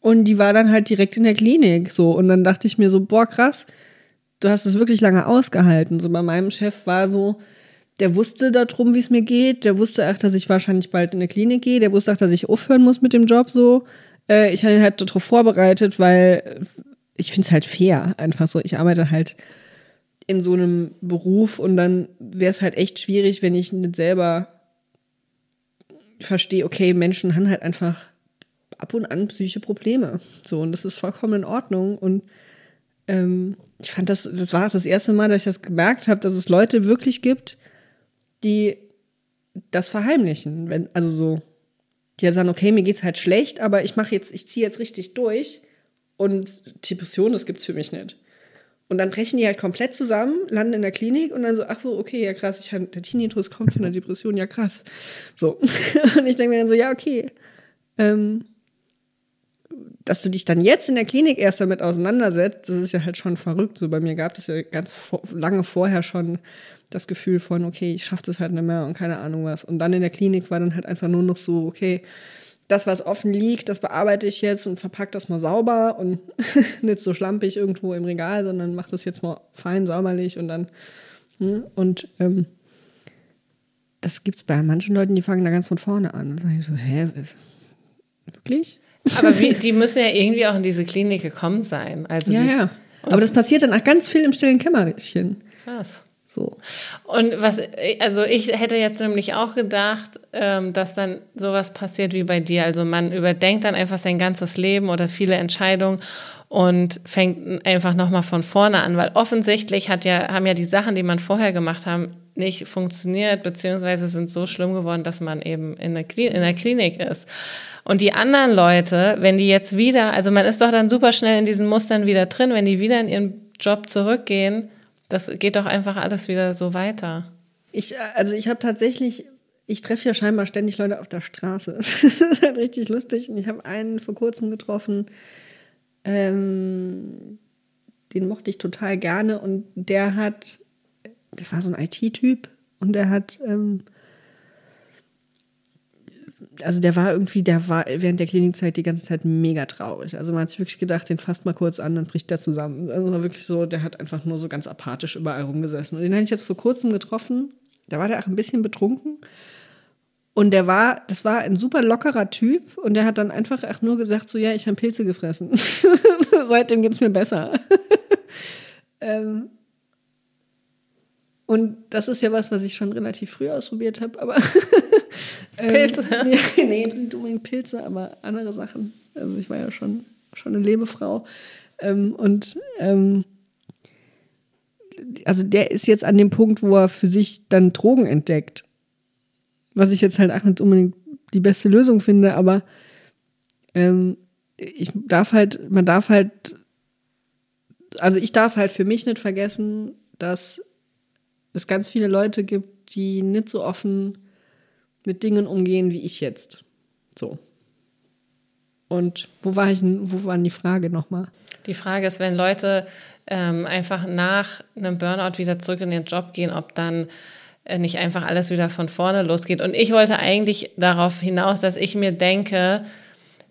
und die war dann halt direkt in der Klinik so und dann dachte ich mir so, boah krass, du hast es wirklich lange ausgehalten. So bei meinem Chef war so, der wusste darum, wie es mir geht, der wusste auch, dass ich wahrscheinlich bald in der Klinik gehe, der wusste auch, dass ich aufhören muss mit dem Job so. Äh, ich hatte ihn halt darauf vorbereitet, weil ich finde es halt fair, einfach so. Ich arbeite halt in so einem Beruf und dann wäre es halt echt schwierig, wenn ich nicht selber verstehe, okay, Menschen haben halt einfach ab und an psychische Probleme. So, und das ist vollkommen in Ordnung. Und ähm, ich fand das, das war das erste Mal, dass ich das gemerkt habe, dass es Leute wirklich gibt, die das verheimlichen. Wenn, also so, die ja sagen, okay, mir geht's halt schlecht, aber ich mache jetzt, ich ziehe jetzt richtig durch und Depression, das gibt's für mich nicht. Und dann brechen die halt komplett zusammen, landen in der Klinik und dann so, ach so, okay, ja krass, ich, der Tinnitus kommt von der [laughs] Depression, ja krass. So. [laughs] Und ich denke mir dann so, ja, okay. Ähm, dass du dich dann jetzt in der Klinik erst damit auseinandersetzt, das ist ja halt schon verrückt. So bei mir gab es ja ganz vor, lange vorher schon das Gefühl von, okay, ich schaffe das halt nicht mehr und keine Ahnung was. Und dann in der Klinik war dann halt einfach nur noch so, okay, das, was offen liegt, das bearbeite ich jetzt und verpacke das mal sauber und [laughs] nicht so schlampig irgendwo im Regal, sondern mache das jetzt mal fein sauberlich und dann. Hm, und ähm, das gibt es bei manchen Leuten, die fangen da ganz von vorne an. Dann sage ich so, hä, wirklich? Aber wie, die müssen ja irgendwie auch in diese Klinik gekommen sein. Also ja, die, ja. Aber das passiert dann auch ganz viel im stillen Kämmerchen. Krass. So. Und was, also ich hätte jetzt nämlich auch gedacht, ähm, dass dann sowas passiert wie bei dir. Also man überdenkt dann einfach sein ganzes Leben oder viele Entscheidungen und fängt einfach nochmal von vorne an, weil offensichtlich hat ja, haben ja die Sachen, die man vorher gemacht haben, nicht funktioniert, beziehungsweise sind so schlimm geworden, dass man eben in der, in der Klinik ist. Und die anderen Leute, wenn die jetzt wieder, also man ist doch dann super schnell in diesen Mustern wieder drin, wenn die wieder in ihren Job zurückgehen, das geht doch einfach alles wieder so weiter. Ich, also ich habe tatsächlich, ich treffe ja scheinbar ständig Leute auf der Straße. [laughs] das ist halt richtig lustig. Und ich habe einen vor kurzem getroffen, ähm, den mochte ich total gerne. Und der hat, der war so ein IT-Typ und der hat ähm, also der war irgendwie, der war während der Klinikzeit die ganze Zeit mega traurig. Also man hat sich wirklich gedacht, den fasst mal kurz an, dann bricht der zusammen. Also war wirklich so, der hat einfach nur so ganz apathisch überall rumgesessen. Und den hatte ich jetzt vor kurzem getroffen. Da war der auch ein bisschen betrunken. Und der war, das war ein super lockerer Typ und der hat dann einfach auch nur gesagt, so ja, ich habe Pilze gefressen. [laughs] Seitdem geht es mir besser. [laughs] ähm, und das ist ja was, was ich schon relativ früh ausprobiert habe, aber [laughs] Pilze? Ähm, [laughs] nee, nee, nicht unbedingt Pilze, aber andere Sachen. Also ich war ja schon, schon eine Lebefrau. Ähm, und ähm, also der ist jetzt an dem Punkt, wo er für sich dann Drogen entdeckt. Was ich jetzt halt auch nicht unbedingt die beste Lösung finde, aber ähm, ich darf halt, man darf halt, also ich darf halt für mich nicht vergessen, dass es ganz viele Leute gibt, die nicht so offen mit Dingen umgehen wie ich jetzt. So. Und wo war ich wo war die Frage nochmal? Die Frage ist, wenn Leute ähm, einfach nach einem Burnout wieder zurück in ihren Job gehen, ob dann äh, nicht einfach alles wieder von vorne losgeht. Und ich wollte eigentlich darauf hinaus, dass ich mir denke,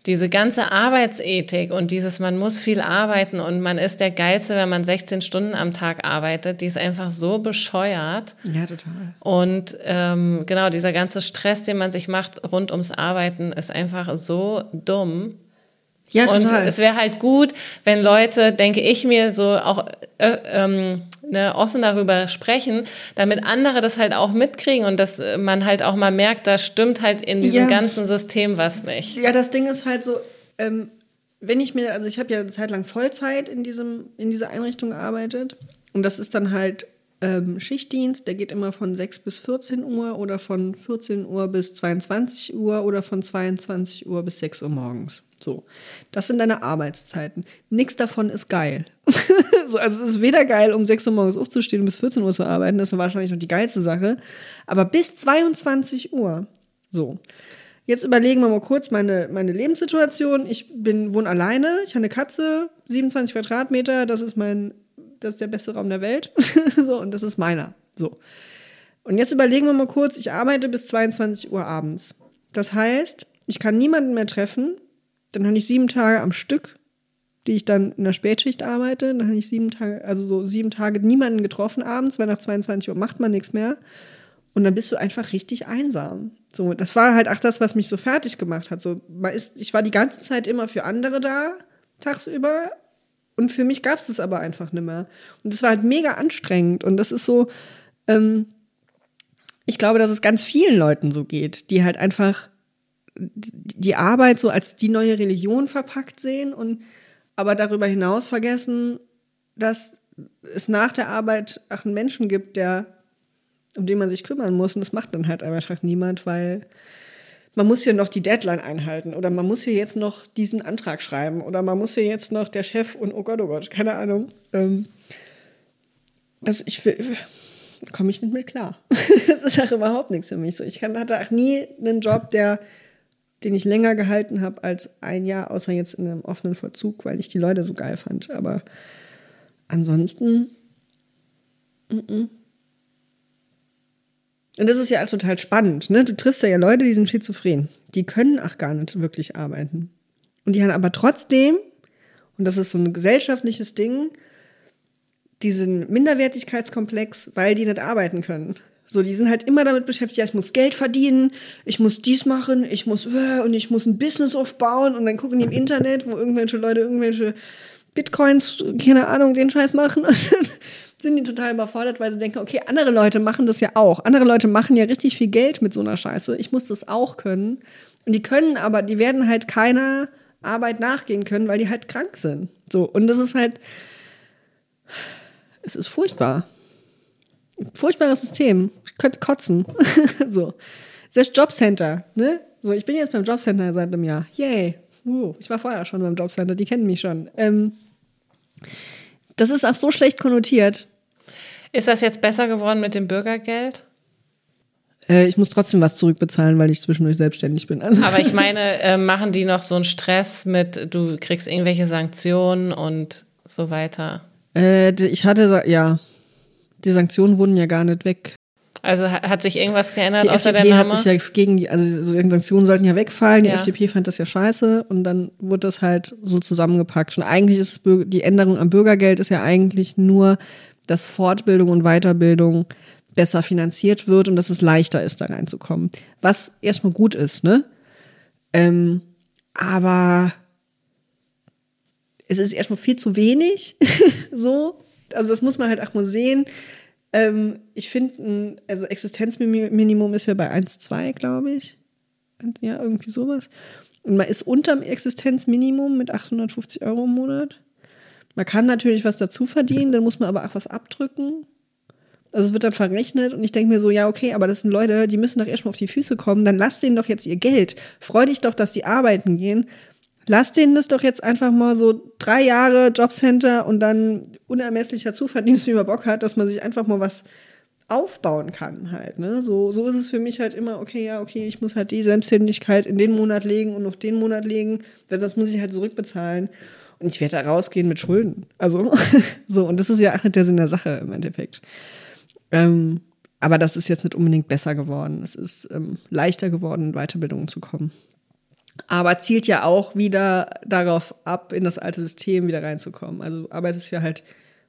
diese ganze Arbeitsethik und dieses, man muss viel arbeiten und man ist der Geilste, wenn man 16 Stunden am Tag arbeitet, die ist einfach so bescheuert. Ja, total. Und ähm, genau, dieser ganze Stress, den man sich macht rund ums Arbeiten, ist einfach so dumm. Ja, total. Und es wäre halt gut, wenn Leute, denke ich mir, so auch äh, ähm, ne, offen darüber sprechen, damit andere das halt auch mitkriegen und dass man halt auch mal merkt, da stimmt halt in diesem ja. ganzen System was nicht. Ja, das Ding ist halt so, ähm, wenn ich mir, also ich habe ja eine Zeit lang Vollzeit in, diesem, in dieser Einrichtung gearbeitet und das ist dann halt ähm, Schichtdienst, der geht immer von 6 bis 14 Uhr oder von 14 Uhr bis 22 Uhr oder von 22 Uhr bis 6 Uhr morgens. So, das sind deine Arbeitszeiten. Nichts davon ist geil. [laughs] so, also es ist weder geil, um 6 Uhr morgens aufzustehen und bis 14 Uhr zu arbeiten, das ist wahrscheinlich noch die geilste Sache, aber bis 22 Uhr. So. Jetzt überlegen wir mal kurz meine, meine Lebenssituation. Ich bin, wohne alleine, ich habe eine Katze, 27 Quadratmeter, das ist mein, das ist der beste Raum der Welt. [laughs] so, und das ist meiner. So. Und jetzt überlegen wir mal kurz, ich arbeite bis 22 Uhr abends. Das heißt, ich kann niemanden mehr treffen, dann habe ich sieben Tage am Stück, die ich dann in der Spätschicht arbeite. Dann habe ich sieben Tage, also so sieben Tage niemanden getroffen abends, weil nach 22 Uhr macht man nichts mehr. Und dann bist du einfach richtig einsam. So, das war halt auch das, was mich so fertig gemacht hat. So, man ist, ich war die ganze Zeit immer für andere da, tagsüber. Und für mich gab es das aber einfach nicht mehr. Und das war halt mega anstrengend. Und das ist so, ähm, ich glaube, dass es ganz vielen Leuten so geht, die halt einfach die Arbeit so als die neue Religion verpackt sehen und aber darüber hinaus vergessen, dass es nach der Arbeit auch einen Menschen gibt, der, um den man sich kümmern muss. Und das macht dann halt einfach niemand, weil man muss hier noch die Deadline einhalten oder man muss hier jetzt noch diesen Antrag schreiben oder man muss hier jetzt noch der Chef und oh Gott, oh Gott, keine Ahnung. Ähm, das, ich komme ich nicht mit klar. [laughs] das ist auch überhaupt nichts für mich so. Ich kann, hatte auch nie einen Job, der den ich länger gehalten habe als ein Jahr, außer jetzt in einem offenen Vollzug, weil ich die Leute so geil fand. Aber ansonsten. Mm -mm. Und das ist ja auch total spannend. Ne? Du triffst ja Leute, die sind schizophren. Die können auch gar nicht wirklich arbeiten. Und die haben aber trotzdem, und das ist so ein gesellschaftliches Ding, diesen Minderwertigkeitskomplex, weil die nicht arbeiten können. So, die sind halt immer damit beschäftigt, ja, ich muss Geld verdienen, ich muss dies machen, ich muss, äh, und ich muss ein Business aufbauen und dann gucken die im Internet, wo irgendwelche Leute irgendwelche Bitcoins, keine Ahnung, den Scheiß machen [laughs] sind die total überfordert, weil sie denken, okay, andere Leute machen das ja auch. Andere Leute machen ja richtig viel Geld mit so einer Scheiße. Ich muss das auch können. Und die können aber, die werden halt keiner Arbeit nachgehen können, weil die halt krank sind. So, und das ist halt, es ist furchtbar furchtbares System. Ich könnte kotzen. [laughs] so. Das Jobcenter, ne? So, ich bin jetzt beim Jobcenter seit einem Jahr. Yay. Uh, ich war vorher schon beim Jobcenter, die kennen mich schon. Ähm, das ist auch so schlecht konnotiert. Ist das jetzt besser geworden mit dem Bürgergeld? Äh, ich muss trotzdem was zurückbezahlen, weil ich zwischendurch selbstständig bin. Also. Aber ich [laughs] meine, äh, machen die noch so einen Stress mit, du kriegst irgendwelche Sanktionen und so weiter? Äh, ich hatte, ja, die Sanktionen wurden ja gar nicht weg. Also hat sich irgendwas geändert die außer FDP der Name? hat sich ja gegen die, also die Sanktionen sollten ja wegfallen. Ja. Die FDP fand das ja scheiße und dann wurde das halt so zusammengepackt. Und eigentlich ist die Änderung am Bürgergeld ist ja eigentlich nur, dass Fortbildung und Weiterbildung besser finanziert wird und dass es leichter ist, da reinzukommen. Was erstmal gut ist, ne? Ähm, aber es ist erstmal viel zu wenig, [laughs] so also das muss man halt auch mal sehen. Ähm, ich finde, also Existenzminimum ist ja bei 1,2, glaube ich. ja, irgendwie sowas. Und man ist unterm Existenzminimum mit 850 Euro im Monat. Man kann natürlich was dazu verdienen, dann muss man aber auch was abdrücken. Also es wird dann verrechnet und ich denke mir so, ja, okay, aber das sind Leute, die müssen doch erstmal auf die Füße kommen, dann lass denen doch jetzt ihr Geld. Freu dich doch, dass die arbeiten gehen. Lass denen das doch jetzt einfach mal so drei Jahre Jobcenter und dann unermesslicher Zuverdienst, wie man Bock hat, dass man sich einfach mal was aufbauen kann halt. Ne? So, so ist es für mich halt immer, okay, ja, okay, ich muss halt die Selbstständigkeit in den Monat legen und auf den Monat legen, weil sonst muss ich halt zurückbezahlen. Und ich werde da rausgehen mit Schulden. Also, [laughs] so, und das ist ja auch nicht der Sinn der Sache im Endeffekt. Ähm, aber das ist jetzt nicht unbedingt besser geworden. Es ist ähm, leichter geworden, in Weiterbildungen zu kommen. Aber zielt ja auch wieder darauf ab, in das alte System wieder reinzukommen. Also arbeitest ja halt,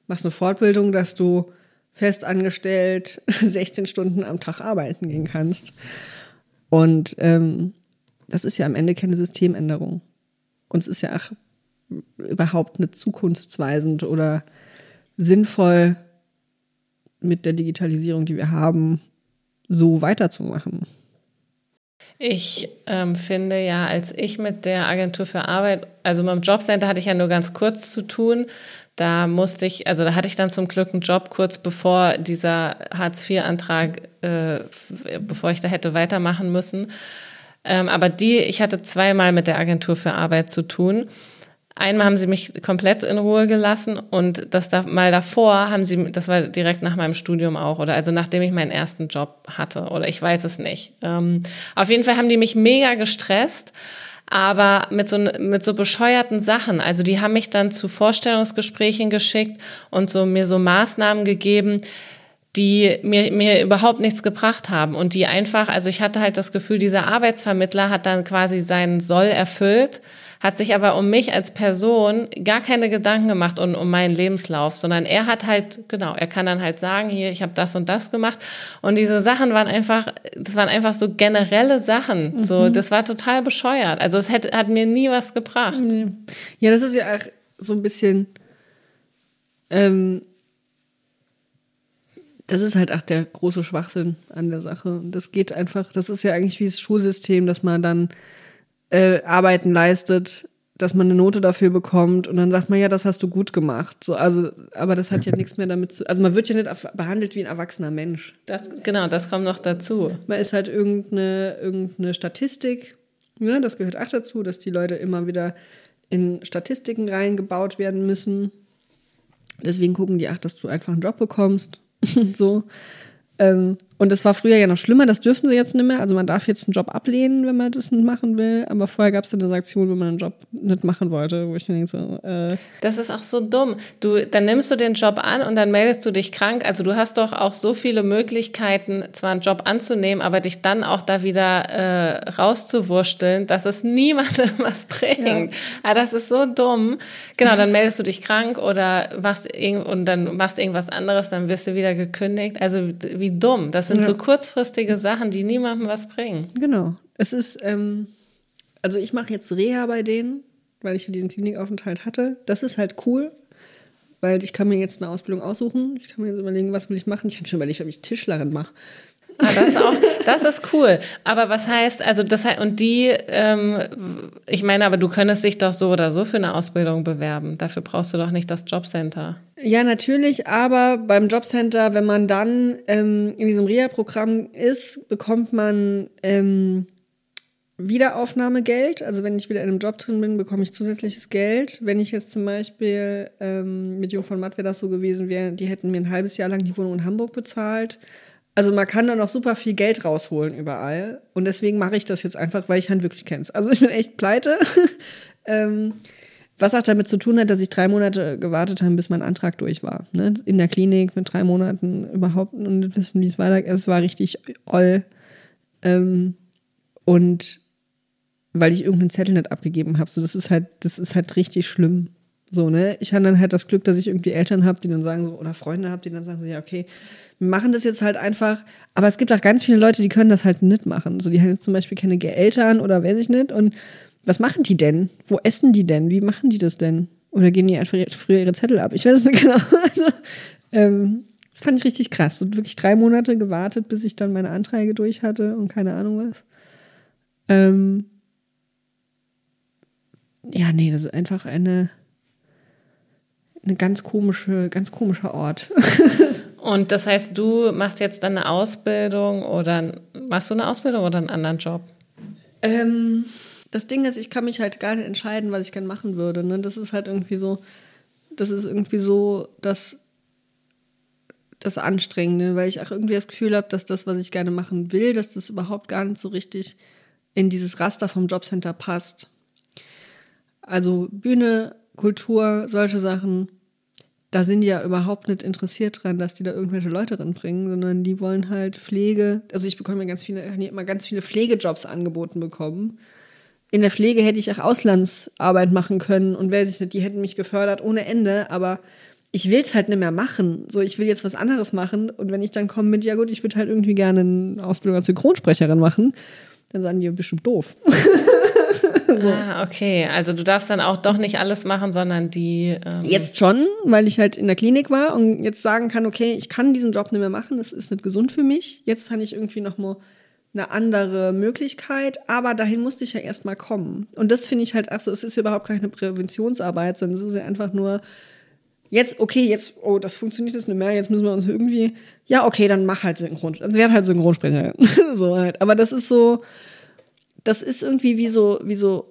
machst eine Fortbildung, dass du festangestellt 16 [laughs] Stunden am Tag arbeiten gehen kannst. Und ähm, das ist ja am Ende keine Systemänderung. Und es ist ja auch überhaupt nicht zukunftsweisend oder sinnvoll, mit der Digitalisierung, die wir haben, so weiterzumachen. Ich ähm, finde ja, als ich mit der Agentur für Arbeit, also mit dem Jobcenter hatte ich ja nur ganz kurz zu tun. Da musste ich, also da hatte ich dann zum Glück einen Job kurz bevor dieser Hartz-IV-Antrag, äh, bevor ich da hätte weitermachen müssen. Ähm, aber die, ich hatte zweimal mit der Agentur für Arbeit zu tun. Einmal haben sie mich komplett in Ruhe gelassen und das da, mal davor haben sie, das war direkt nach meinem Studium auch oder also nachdem ich meinen ersten Job hatte oder ich weiß es nicht. Ähm, auf jeden Fall haben die mich mega gestresst, aber mit so, mit so bescheuerten Sachen. Also die haben mich dann zu Vorstellungsgesprächen geschickt und so mir so Maßnahmen gegeben, die mir, mir überhaupt nichts gebracht haben und die einfach, also ich hatte halt das Gefühl, dieser Arbeitsvermittler hat dann quasi seinen Soll erfüllt hat sich aber um mich als Person gar keine Gedanken gemacht und um meinen Lebenslauf, sondern er hat halt, genau, er kann dann halt sagen, hier, ich habe das und das gemacht. Und diese Sachen waren einfach, das waren einfach so generelle Sachen. Mhm. So, das war total bescheuert. Also es hätte, hat mir nie was gebracht. Ja, das ist ja auch so ein bisschen. Ähm, das ist halt auch der große Schwachsinn an der Sache. Und das geht einfach, das ist ja eigentlich wie das Schulsystem, dass man dann äh, Arbeiten leistet, dass man eine Note dafür bekommt und dann sagt man, ja, das hast du gut gemacht. So, also, aber das hat ja nichts mehr damit zu. Also man wird ja nicht behandelt wie ein erwachsener Mensch. Das, genau, das kommt noch dazu. Man ist halt irgendeine, irgendeine Statistik. Ne? Das gehört auch dazu, dass die Leute immer wieder in Statistiken reingebaut werden müssen. Deswegen gucken die, ach, dass du einfach einen Job bekommst. [laughs] so. Ähm, und das war früher ja noch schlimmer, das dürfen sie jetzt nicht mehr. Also man darf jetzt einen Job ablehnen, wenn man das nicht machen will. Aber vorher gab es ja eine Sanktion, wenn man einen Job nicht machen wollte, wo ich mir denke so, äh Das ist auch so dumm. Du, dann nimmst du den Job an und dann meldest du dich krank. Also du hast doch auch so viele Möglichkeiten, zwar einen Job anzunehmen, aber dich dann auch da wieder äh, rauszuwursteln, dass es niemandem [laughs] was bringt. Ja. Ah, das ist so dumm. Genau, dann meldest du dich krank oder machst und dann machst irgendwas anderes, dann wirst du wieder gekündigt. Also wie dumm. Das sind ja. so kurzfristige Sachen, die niemandem was bringen. Genau. Es ist, ähm, also ich mache jetzt Reha bei denen, weil ich diesen Klinikaufenthalt hatte. Das ist halt cool, weil ich kann mir jetzt eine Ausbildung aussuchen. Ich kann mir jetzt überlegen, was will ich machen. Ich habe schon überlegt, ob ich Tischlerin mache. Ah, das, auch, das ist cool. Aber was heißt, also das und die, ähm, ich meine, aber du könntest dich doch so oder so für eine Ausbildung bewerben. Dafür brauchst du doch nicht das Jobcenter. Ja, natürlich, aber beim Jobcenter, wenn man dann ähm, in diesem REA-Programm ist, bekommt man ähm, Wiederaufnahmegeld. Also wenn ich wieder in einem Job drin bin, bekomme ich zusätzliches Geld. Wenn ich jetzt zum Beispiel ähm, mit Jung von Matt wäre das so gewesen, wär, die hätten mir ein halbes Jahr lang die Wohnung in Hamburg bezahlt. Also man kann da noch super viel Geld rausholen überall. Und deswegen mache ich das jetzt einfach, weil ich Hand wirklich kenne. Also ich bin echt pleite. [laughs] ähm, was auch damit zu tun hat, dass ich drei Monate gewartet habe, bis mein Antrag durch war. Ne? In der Klinik mit drei Monaten überhaupt und wissen, wie es weitergeht. Es war richtig oll. Ähm, und weil ich irgendeinen Zettel nicht abgegeben habe. So, das ist halt, das ist halt richtig schlimm. So, ne? Ich habe dann halt das Glück, dass ich irgendwie Eltern habe, die dann sagen so, oder Freunde habe, die dann sagen so, ja, okay, wir machen das jetzt halt einfach. Aber es gibt auch ganz viele Leute, die können das halt nicht machen. So, die haben jetzt zum Beispiel keine Eltern oder weiß ich nicht. Und was machen die denn? Wo essen die denn? Wie machen die das denn? Oder gehen die einfach früher ihre Zettel ab? Ich weiß es nicht [laughs] genau. Also, ähm, das fand ich richtig krass. Und wirklich drei Monate gewartet, bis ich dann meine Anträge durch hatte und keine Ahnung was. Ähm, ja, nee, das ist einfach eine, eine ganz komische, ganz komischer Ort. [laughs] Und das heißt, du machst jetzt dann eine Ausbildung oder machst du eine Ausbildung oder einen anderen Job? Ähm, das Ding ist, ich kann mich halt gar nicht entscheiden, was ich gerne machen würde. Ne? Das ist halt irgendwie so, das ist irgendwie so, dass das Anstrengende, weil ich auch irgendwie das Gefühl habe, dass das, was ich gerne machen will, dass das überhaupt gar nicht so richtig in dieses Raster vom Jobcenter passt. Also Bühne, Kultur, solche Sachen, da sind die ja überhaupt nicht interessiert dran, dass die da irgendwelche Leute bringen, sondern die wollen halt Pflege. Also ich bekomme ja ganz viele, immer ganz viele Pflegejobs angeboten bekommen. In der Pflege hätte ich auch Auslandsarbeit machen können und wer sich nicht, die hätten mich gefördert ohne Ende, aber ich will es halt nicht mehr machen. So, ich will jetzt was anderes machen. Und wenn ich dann komme mit, ja gut, ich würde halt irgendwie gerne eine Ausbildung als Synchronsprecherin machen, dann sagen die, bestimmt doof. [laughs] so. Ah, okay. Also du darfst dann auch doch nicht alles machen, sondern die. Ähm jetzt schon, weil ich halt in der Klinik war und jetzt sagen kann, okay, ich kann diesen Job nicht mehr machen, das ist nicht gesund für mich. Jetzt kann ich irgendwie noch mal eine andere Möglichkeit, aber dahin musste ich ja erstmal kommen. Und das finde ich halt, also es ist überhaupt keine Präventionsarbeit, sondern es ist ja einfach nur jetzt, okay, jetzt, oh, das funktioniert jetzt nicht mehr, jetzt müssen wir uns irgendwie, ja, okay, dann mach halt Synchron, dann werd halt Synchronsprecher. [laughs] so halt. Aber das ist so, das ist irgendwie wie so, wie so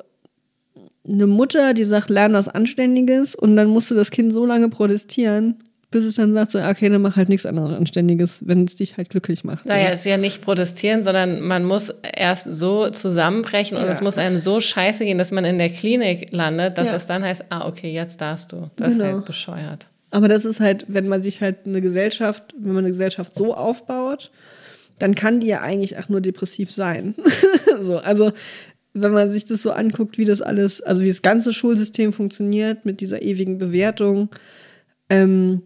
eine Mutter, die sagt, lern was Anständiges und dann musst du das Kind so lange protestieren, bis es dann sagt, so, okay, dann mach halt nichts anderes Anständiges, wenn es dich halt glücklich macht. Naja, es ist ja nicht protestieren, sondern man muss erst so zusammenbrechen und ja. es muss einem so scheiße gehen, dass man in der Klinik landet, dass ja. es dann heißt, ah, okay, jetzt darfst du. Das genau. ist halt bescheuert. Aber das ist halt, wenn man sich halt eine Gesellschaft, wenn man eine Gesellschaft so aufbaut, dann kann die ja eigentlich auch nur depressiv sein. [laughs] so, also wenn man sich das so anguckt, wie das alles, also wie das ganze Schulsystem funktioniert mit dieser ewigen Bewertung, ähm,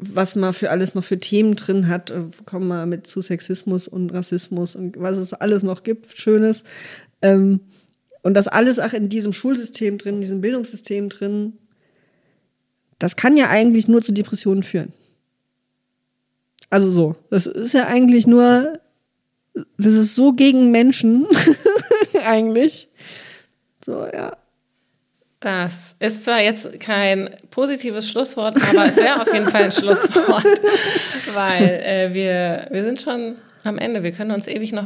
was man für alles noch für Themen drin hat, äh, kommen wir mit zu Sexismus und Rassismus und was es alles noch gibt, Schönes. Ähm, und das alles auch in diesem Schulsystem drin, in diesem Bildungssystem drin, das kann ja eigentlich nur zu Depressionen führen. Also so, das ist ja eigentlich nur, das ist so gegen Menschen [laughs] eigentlich. So, ja. Das ist zwar jetzt kein positives Schlusswort, aber es wäre auf jeden Fall ein Schlusswort, [laughs] weil äh, wir, wir sind schon am Ende. Wir können uns ewig noch